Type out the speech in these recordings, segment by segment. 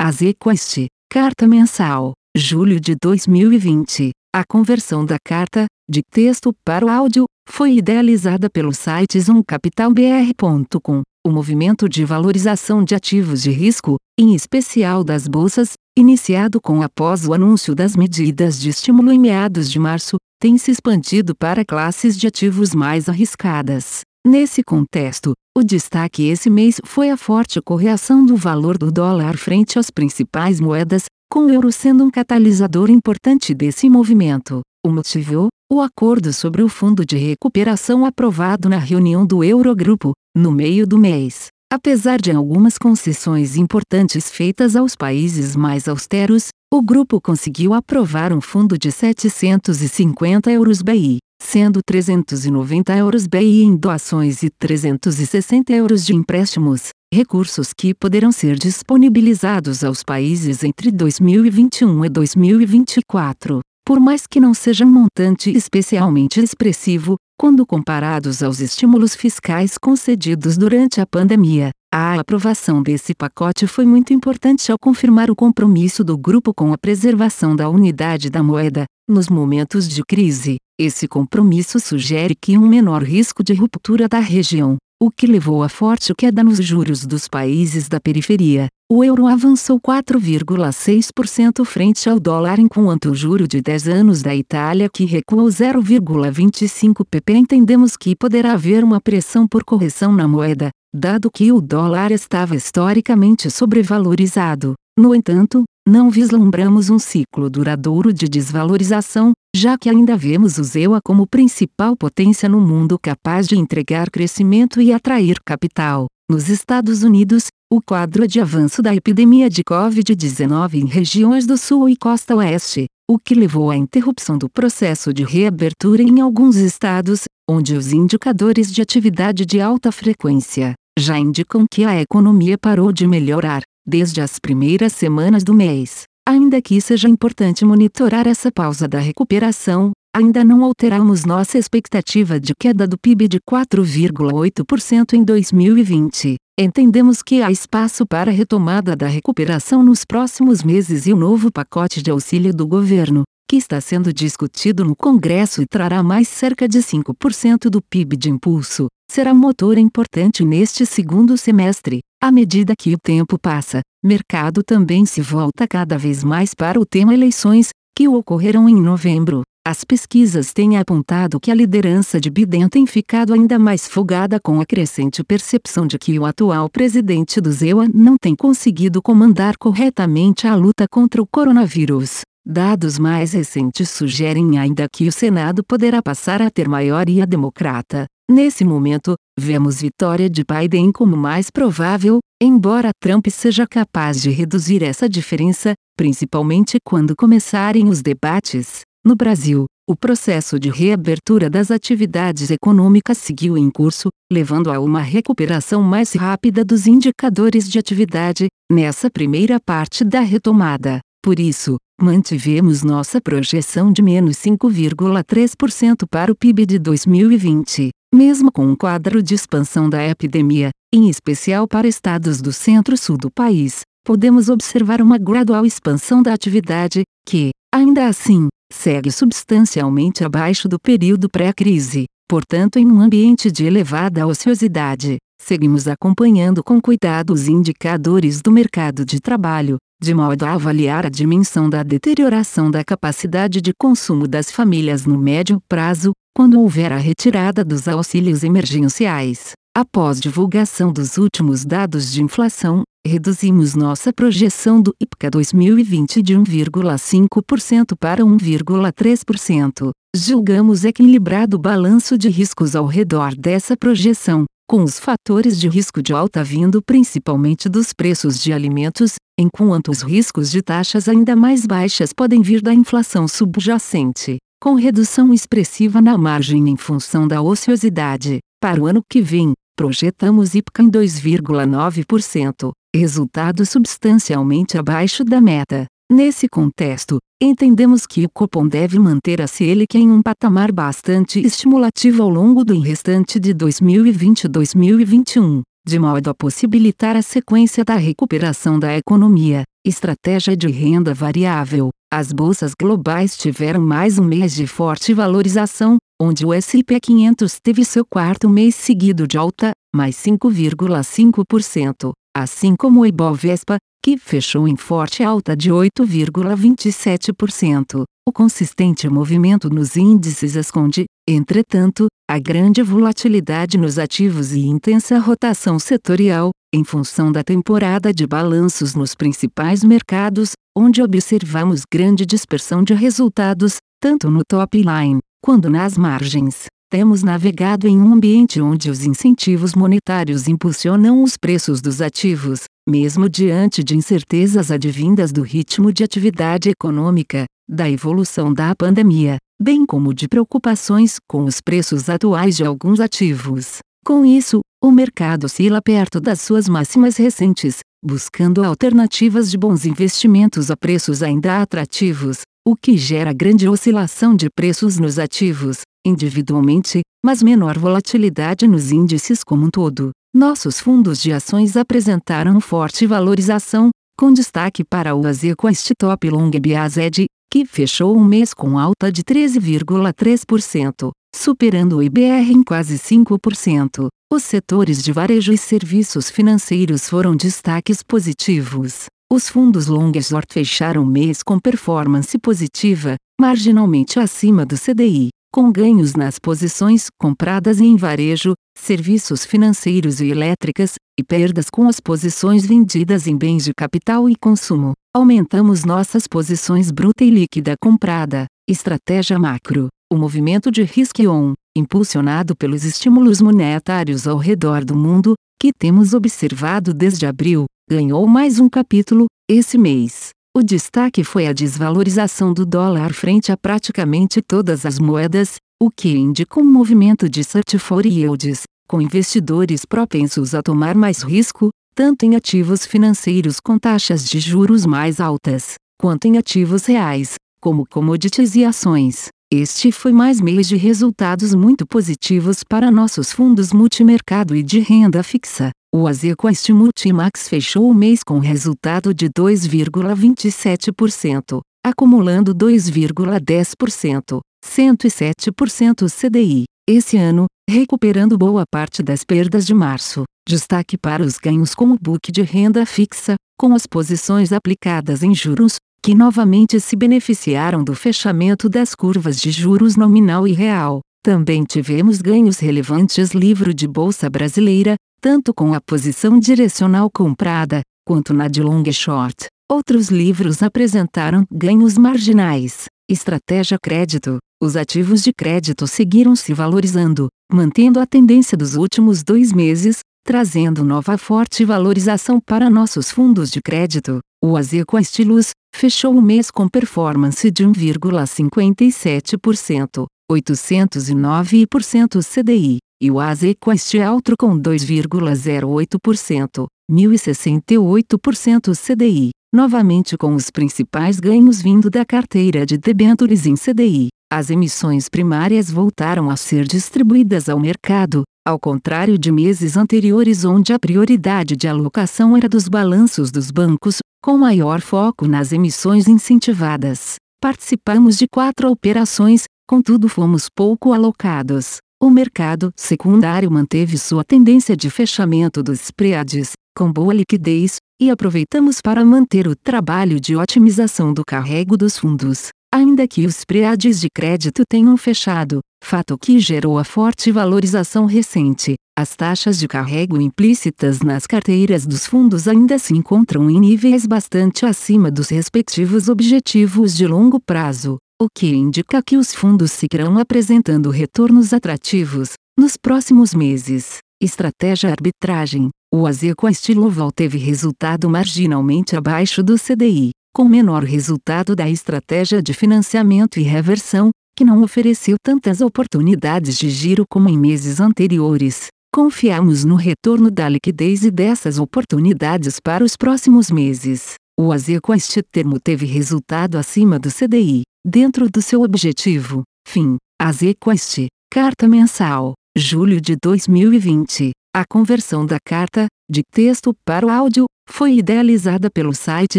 Azequest, Carta Mensal, julho de 2020. A conversão da carta, de texto para o áudio, foi idealizada pelo site zoomcapitalbr.com, o movimento de valorização de ativos de risco, em especial das bolsas, iniciado com após o anúncio das medidas de estímulo em meados de março, tem se expandido para classes de ativos mais arriscadas. Nesse contexto, o destaque esse mês foi a forte correção do valor do dólar frente às principais moedas, com o euro sendo um catalisador importante desse movimento. O motivo? O acordo sobre o fundo de recuperação aprovado na reunião do Eurogrupo, no meio do mês. Apesar de algumas concessões importantes feitas aos países mais austeros, o grupo conseguiu aprovar um fundo de 750 euros BI, sendo 390 euros BI em doações e 360 euros de empréstimos, recursos que poderão ser disponibilizados aos países entre 2021 e 2024. Por mais que não seja um montante especialmente expressivo, quando comparados aos estímulos fiscais concedidos durante a pandemia, a aprovação desse pacote foi muito importante ao confirmar o compromisso do grupo com a preservação da unidade da moeda, nos momentos de crise. Esse compromisso sugere que um menor risco de ruptura da região, o que levou a forte queda nos juros dos países da periferia. O euro avançou 4,6% frente ao dólar enquanto o juro de 10 anos da Itália que recuou 0,25 pp. Entendemos que poderá haver uma pressão por correção na moeda, dado que o dólar estava historicamente sobrevalorizado. No entanto, não vislumbramos um ciclo duradouro de desvalorização, já que ainda vemos o ZEUA como principal potência no mundo capaz de entregar crescimento e atrair capital. Nos Estados Unidos, o quadro de avanço da epidemia de Covid-19 em regiões do Sul e Costa Oeste, o que levou à interrupção do processo de reabertura em alguns estados, onde os indicadores de atividade de alta frequência já indicam que a economia parou de melhorar desde as primeiras semanas do mês. Ainda que seja importante monitorar essa pausa da recuperação, ainda não alteramos nossa expectativa de queda do PIB de 4,8% em 2020. Entendemos que há espaço para a retomada da recuperação nos próximos meses e o novo pacote de auxílio do governo, que está sendo discutido no Congresso e trará mais cerca de 5% do PIB de impulso, será um motor importante neste segundo semestre. À medida que o tempo passa, mercado também se volta cada vez mais para o tema eleições, que ocorrerão em novembro. As pesquisas têm apontado que a liderança de Biden tem ficado ainda mais folgada com a crescente percepção de que o atual presidente do ZEUA não tem conseguido comandar corretamente a luta contra o coronavírus. Dados mais recentes sugerem ainda que o Senado poderá passar a ter maioria democrata. Nesse momento, vemos vitória de Biden como mais provável, embora Trump seja capaz de reduzir essa diferença, principalmente quando começarem os debates. No Brasil, o processo de reabertura das atividades econômicas seguiu em curso, levando a uma recuperação mais rápida dos indicadores de atividade, nessa primeira parte da retomada. Por isso, mantivemos nossa projeção de menos 5,3% para o PIB de 2020. Mesmo com um quadro de expansão da epidemia, em especial para estados do centro-sul do país, podemos observar uma gradual expansão da atividade, que, ainda assim, segue substancialmente abaixo do período pré-crise. Portanto, em um ambiente de elevada ociosidade, seguimos acompanhando com cuidado os indicadores do mercado de trabalho, de modo a avaliar a dimensão da deterioração da capacidade de consumo das famílias no médio prazo, quando houver a retirada dos auxílios emergenciais. Após divulgação dos últimos dados de inflação, reduzimos nossa projeção do IPCA 2020 de 1,5% para 1,3%. Julgamos equilibrado o balanço de riscos ao redor dessa projeção, com os fatores de risco de alta vindo principalmente dos preços de alimentos, enquanto os riscos de taxas ainda mais baixas podem vir da inflação subjacente, com redução expressiva na margem em função da ociosidade. Para o ano que vem, projetamos IPCA em 2,9%, resultado substancialmente abaixo da meta. Nesse contexto, entendemos que o Copom deve manter a Selic em um patamar bastante estimulativo ao longo do restante de 2020 e 2021, de modo a possibilitar a sequência da recuperação da economia. Estratégia de renda variável. As bolsas globais tiveram mais um mês de forte valorização, onde o S&P 500 teve seu quarto mês seguido de alta, mais 5,5%, assim como o Ibovespa, que fechou em forte alta de 8,27%. O consistente movimento nos índices esconde, entretanto, a grande volatilidade nos ativos e intensa rotação setorial, em função da temporada de balanços nos principais mercados, onde observamos grande dispersão de resultados, tanto no top line, quanto nas margens. Temos navegado em um ambiente onde os incentivos monetários impulsionam os preços dos ativos, mesmo diante de incertezas advindas do ritmo de atividade econômica, da evolução da pandemia, bem como de preocupações com os preços atuais de alguns ativos. Com isso, o mercado oscila perto das suas máximas recentes, buscando alternativas de bons investimentos a preços ainda atrativos, o que gera grande oscilação de preços nos ativos, individualmente, mas menor volatilidade nos índices como um todo. Nossos fundos de ações apresentaram forte valorização, com destaque para o Azequest Top Long Biased, que fechou um mês com alta de 13,3%, superando o IBR em quase 5%. Os setores de varejo e serviços financeiros foram destaques positivos. Os fundos long short fecharam o mês com performance positiva, marginalmente acima do CDI, com ganhos nas posições compradas em varejo, serviços financeiros e elétricas, e perdas com as posições vendidas em bens de capital e consumo. Aumentamos nossas posições bruta e líquida comprada. Estratégia macro. O movimento de risk-on, impulsionado pelos estímulos monetários ao redor do mundo, que temos observado desde abril, ganhou mais um capítulo, esse mês. O destaque foi a desvalorização do dólar frente a praticamente todas as moedas, o que indica um movimento de certified yields, com investidores propensos a tomar mais risco, tanto em ativos financeiros com taxas de juros mais altas, quanto em ativos reais, como commodities e ações. Este foi mais mês de resultados muito positivos para nossos fundos multimercado e de renda fixa. O Azequest Multimax fechou o mês com resultado de 2,27%, acumulando 2,10%, 107% CDI. Esse ano, recuperando boa parte das perdas de março. Destaque para os ganhos com o book de renda fixa, com as posições aplicadas em juros, que novamente se beneficiaram do fechamento das curvas de juros nominal e real. Também tivemos ganhos relevantes livro de bolsa brasileira, tanto com a posição direcional comprada, quanto na de long short. Outros livros apresentaram ganhos marginais. Estratégia crédito. Os ativos de crédito seguiram se valorizando, mantendo a tendência dos últimos dois meses, trazendo nova forte valorização para nossos fundos de crédito. O Azeco Estilus fechou o mês com performance de 1,57%, 809% CDI, e o Azequest Altro com 2,08%, 1068% CDI, novamente com os principais ganhos vindo da carteira de debentures em CDI. As emissões primárias voltaram a ser distribuídas ao mercado, ao contrário de meses anteriores onde a prioridade de alocação era dos balanços dos bancos, com maior foco nas emissões incentivadas. Participamos de quatro operações, contudo fomos pouco alocados. O mercado secundário manteve sua tendência de fechamento dos spreads, com boa liquidez, e aproveitamos para manter o trabalho de otimização do carrego dos fundos ainda que os spreads de crédito tenham fechado, fato que gerou a forte valorização recente. As taxas de carrego implícitas nas carteiras dos fundos ainda se encontram em níveis bastante acima dos respectivos objetivos de longo prazo, o que indica que os fundos seguirão apresentando retornos atrativos nos próximos meses. Estratégia arbitragem. O Azeco Estiloval teve resultado marginalmente abaixo do CDI, com menor resultado da estratégia de financiamento e reversão, que não ofereceu tantas oportunidades de giro como em meses anteriores. Confiamos no retorno da liquidez e dessas oportunidades para os próximos meses. O Azeco este termo teve resultado acima do CDI, dentro do seu objetivo. Fim. Azequest, carta mensal, julho de 2020. A conversão da carta, de texto para o áudio, Foi idealizada pelo site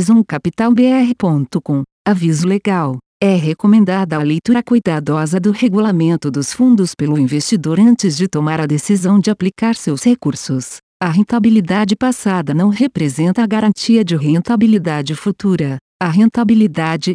zoomcapitalbr.com. Aviso legal. É recomendada a leitura cuidadosa do regulamento dos fundos pelo investidor antes de tomar a decisão de aplicar seus recursos. A rentabilidade passada não representa a garantia de rentabilidade futura. A rentabilidade,